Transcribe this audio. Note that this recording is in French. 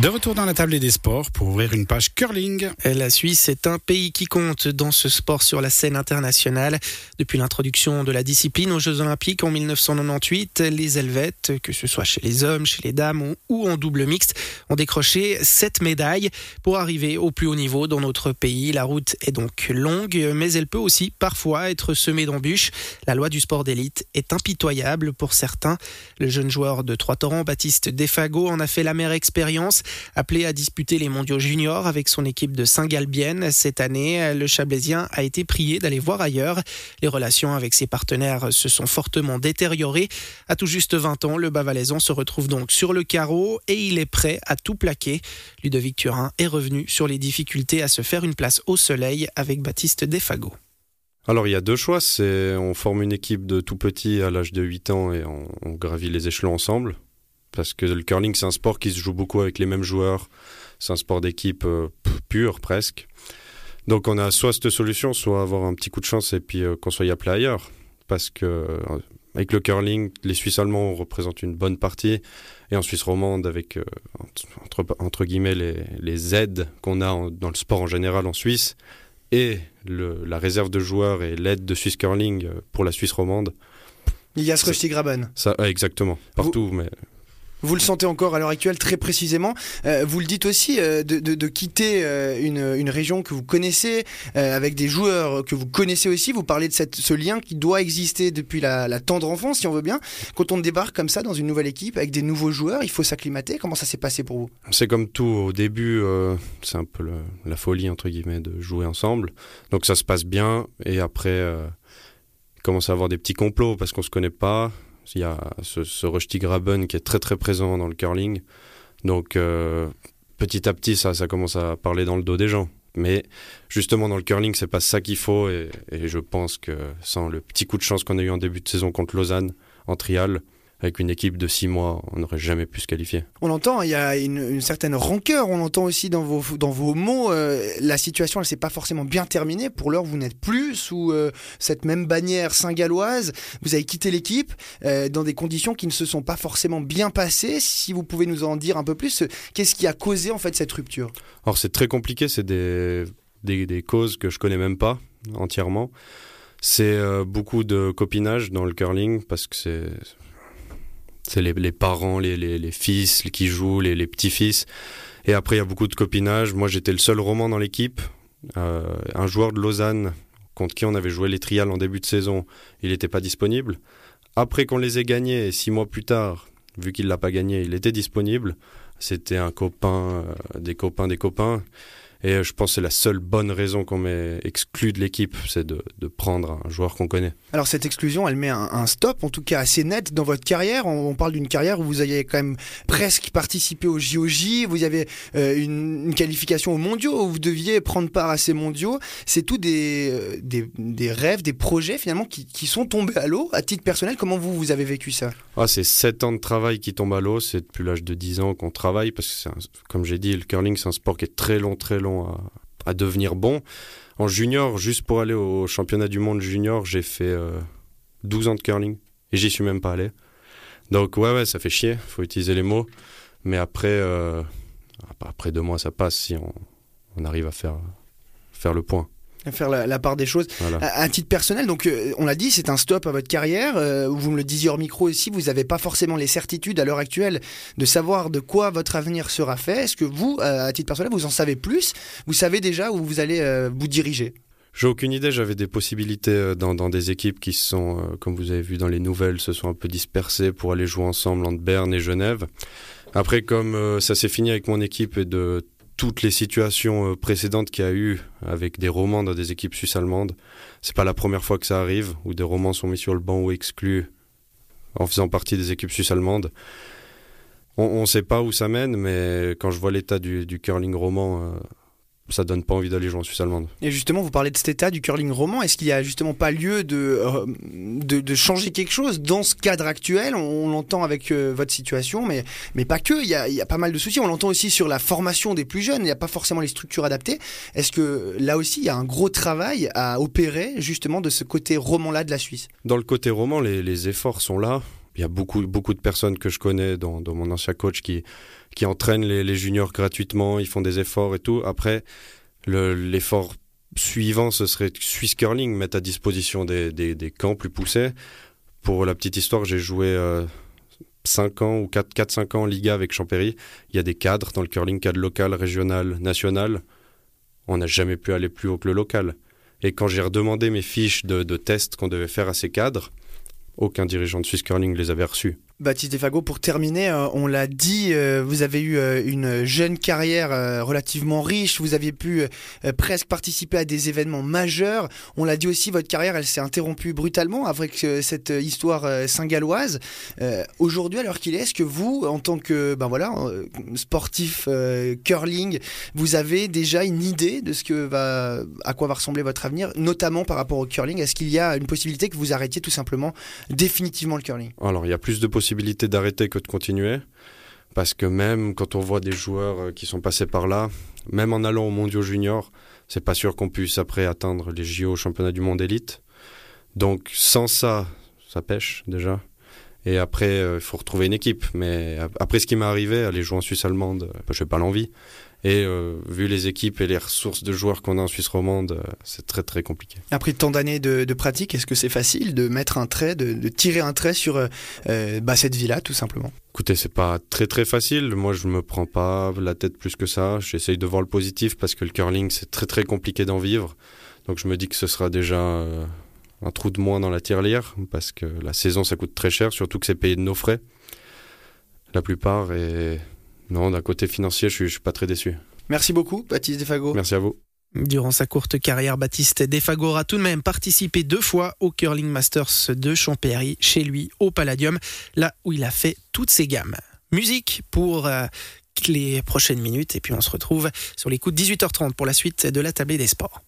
De retour dans la table des sports pour ouvrir une page curling. La Suisse est un pays qui compte dans ce sport sur la scène internationale. Depuis l'introduction de la discipline aux Jeux Olympiques en 1998, les Helvètes, que ce soit chez les hommes, chez les dames ou en double mixte, ont décroché sept médailles pour arriver au plus haut niveau dans notre pays. La route est donc longue, mais elle peut aussi parfois être semée d'embûches. La loi du sport d'élite est impitoyable pour certains. Le jeune joueur de Trois-Torrents, Baptiste Defago, en a fait la mère expérience. Appelé à disputer les mondiaux juniors avec son équipe de Saint-Galbienne cette année, le Chablaisien a été prié d'aller voir ailleurs. Les relations avec ses partenaires se sont fortement détériorées. À tout juste 20 ans, le Bavalaisan se retrouve donc sur le carreau et il est prêt à tout plaquer. Ludovic Turin est revenu sur les difficultés à se faire une place au soleil avec Baptiste Defago. Alors il y a deux choix, on forme une équipe de tout petit à l'âge de 8 ans et on gravit les échelons ensemble parce que le curling c'est un sport qui se joue beaucoup avec les mêmes joueurs, c'est un sport d'équipe euh, pur presque. Donc on a soit cette solution, soit avoir un petit coup de chance et puis euh, qu'on soit appelé ailleurs. Parce que euh, avec le curling, les Suisses allemands représentent une bonne partie et en Suisse romande avec euh, entre, entre, guillemets les, les aides qu'on a en, dans le sport en général en Suisse et le, la réserve de joueurs et l'aide de Suisse curling pour la Suisse romande. Il y a ce Graben. Ça, exactement, partout, Vous... mais vous le sentez encore à l'heure actuelle très précisément. Euh, vous le dites aussi euh, de, quitter euh, une, région que vous connaissez, avec des joueurs que vous connaissez aussi. Vous parlez de ce lien qui doit exister depuis la, tendre enfance, si on veut bien. Quand on débarque comme ça dans une nouvelle équipe avec des nouveaux joueurs, il faut s'acclimater. Comment ça s'est passé pour vous? C'est comme tout au début, c'est un peu la folie entre guillemets de jouer ensemble. Donc ça se passe bien et après, commence à avoir des petits complots parce qu'on se connaît pas. Il y a ce, ce Graben qui est très très présent dans le curling. Donc euh, petit à petit, ça, ça commence à parler dans le dos des gens. Mais justement, dans le curling, c'est pas ça qu'il faut. Et, je pense que sans le petit coup de chance qu'on a eu en début de saison contre Lausanne en trial, avec une équipe de six mois, on n'aurait jamais pu se qualifier. On l'entend, il y a une, une, certaine rancœur, on l'entend aussi dans vos, dans vos mots. Euh, la situation, elle s'est pas forcément bien terminée. Pour l'heure, vous n'êtes plus sous euh, cette même bannière saint-galloise. Vous avez quitté l'équipe euh, dans des conditions qui ne se sont pas forcément bien passées. Si vous pouvez nous en dire un peu plus, qu'est-ce qui a causé en fait cette rupture? Alors c'est très compliqué, c'est des, des, des, causes que je connais même pas entièrement. C'est beaucoup de copinage dans le curling parce que c'est c'est les, les, parents, les, les, les, fils qui jouent, les, petits-fils. Et après, il y a beaucoup de copinage. Moi, j'étais le seul roman dans l'équipe. Euh, un joueur de Lausanne, contre qui on avait joué les trials en début de saison, il n'était pas disponible. Après qu'on les ait gagnés, six mois plus tard, vu qu'il ne l'a pas gagné, il était disponible. C'était un copain, euh, des copains, des copains. Et je pense que c'est la seule bonne raison qu'on m'ait exclu de l'équipe, c'est de, de, prendre un joueur qu'on connaît. Alors cette exclusion, elle met un, un, stop, en tout cas assez net dans votre carrière. On, on parle d'une carrière où vous avez quand même presque participé au JOJ, vous avez euh, une, une, qualification aux mondiaux, où vous deviez prendre part à ces mondiaux. C'est tout des, euh, des, des, rêves, des projets finalement qui, qui sont tombés à l'eau. À titre personnel, comment vous, vous avez vécu ça? Ah, C'est 7 ans de travail qui tombent à l'eau, c'est depuis l'âge de 10 ans qu'on travaille, parce que, un, comme j'ai dit, le curling c'est un sport qui est très long, très long à, à, devenir bon. En junior, juste pour aller au championnat du monde junior, j'ai fait euh, 12 ans de curling et j'y suis même pas allé. Donc ouais, ouais, ça fait chier, faut utiliser les mots. Mais après, euh, après deux mois, ça passe si on, on arrive à faire, faire le point faire la, la, part des choses. Voilà. À, à, titre personnel, donc euh, on l'a dit, c'est un stop à votre carrière. Euh, vous me le disiez hors micro aussi, vous n'avez pas forcément les certitudes à l'heure actuelle de savoir de quoi votre avenir sera fait. Est-ce que vous, euh, à titre personnel, vous en savez plus? Vous savez déjà où vous allez euh, vous diriger? J'ai aucune idée, j'avais des possibilités dans, dans, des équipes qui sont, euh, comme vous avez vu dans les nouvelles, se sont un peu dispersées pour aller jouer ensemble entre Berne et Genève. Après, comme euh, ça s'est fini avec mon équipe et de toutes les situations euh, précédentes qu'il y a eu avec des romans dans des équipes suisses allemandes. C'est pas la première fois que ça arrive, où des romans sont mis sur le banc ou exclus en faisant partie des équipes suisses allemandes. On ne sait pas où ça mène, mais quand je vois l'état du, du curling roman, euh, ça donne pas envie d'aller jouer en Suisse allemande. Et justement, vous parlez de cet état du curling roman. Est-ce qu'il y a justement pas lieu de, euh, de, de, changer quelque chose dans ce cadre actuel? On, on l'entend avec euh, votre situation, mais, mais pas que. Il y, a, il y a pas mal de soucis. On l'entend aussi sur la formation des plus jeunes. Il n'y a pas forcément les structures adaptées. Est-ce que là aussi, il y a un gros travail à opérer justement de ce côté roman-là de la Suisse? Dans le côté roman, les, les efforts sont là. Il y a beaucoup, beaucoup de personnes que je connais, dans, mon ancien coach, qui, qui entraînent les, juniors gratuitement, ils font des efforts et tout. Après, l'effort suivant, ce serait Swiss Curling, mettre à disposition des, des, camps plus poussés. Pour la petite histoire, j'ai joué 5 ans ou 4-5 ans en Liga avec Champéry. Il y a des cadres dans le curling, cadre local, régional, national. On n'a jamais pu aller plus haut que le local. Et quand j'ai redemandé mes fiches de, de tests qu'on devait faire à ces cadres, aucun dirigeant de Swiss Curling les avait reçus. Baptiste Defago, pour terminer, euh, on l'a dit, euh, vous avez eu euh, une jeune carrière relativement riche, vous aviez pu presque participer à des événements majeurs. On l'a dit aussi, votre carrière, elle s'est interrompue brutalement avec cette histoire saint-galloise. Aujourd'hui, alors qu'il est, est-ce que vous, en tant que ben voilà, sportif curling, vous avez déjà une idée de ce que va, à quoi va ressembler votre avenir, notamment par rapport au curling? Est-ce qu'il y a une possibilité que vous arrêtiez tout simplement définitivement le curling? Alors, il y a plus de possibilités d'arrêter que de continuer. Parce que même quand on voit des joueurs euh, qui sont passés par là, même en allant au mondiaux junior, c'est pas sûr qu'on puisse après atteindre les JO championnat du monde élite. Donc sans ça, ça pêche déjà. Et après, euh, il faut retrouver une équipe. Mais après ce qui m'est arrivé, aller jouer en Suisse allemande, euh, je n'ai pas l'envie. Et euh, vu les équipes et les ressources de joueurs qu'on a en Suisse romande, euh, c'est très très compliqué. Après tant d'années de, pratique, est-ce que c'est facile de mettre un trait, de, tirer un trait sur euh, bah, cette vie-là, tout simplement? Écoutez, c'est pas très très facile. Moi, je me prends pas la tête plus que ça. J'essaye de voir le positif parce que le curling, c'est très très compliqué d'en vivre. Donc je me dis que ce sera déjà un trou de moins dans la tirelire parce que la saison, ça coûte très cher, surtout que c'est payé de nos frais. La plupart et non, d'un côté financier, je ne suis, pas très déçu. Merci beaucoup, Baptiste Defago. Merci à vous. Durant sa courte carrière, Baptiste Defago a tout de même participé deux fois au Curling Masters de Champéry, chez lui au Palladium, là où il a fait toutes ses gammes. Musique pour euh, les prochaines minutes, et puis on se retrouve sur les coups de 18h30 pour la suite de la tablée des sports.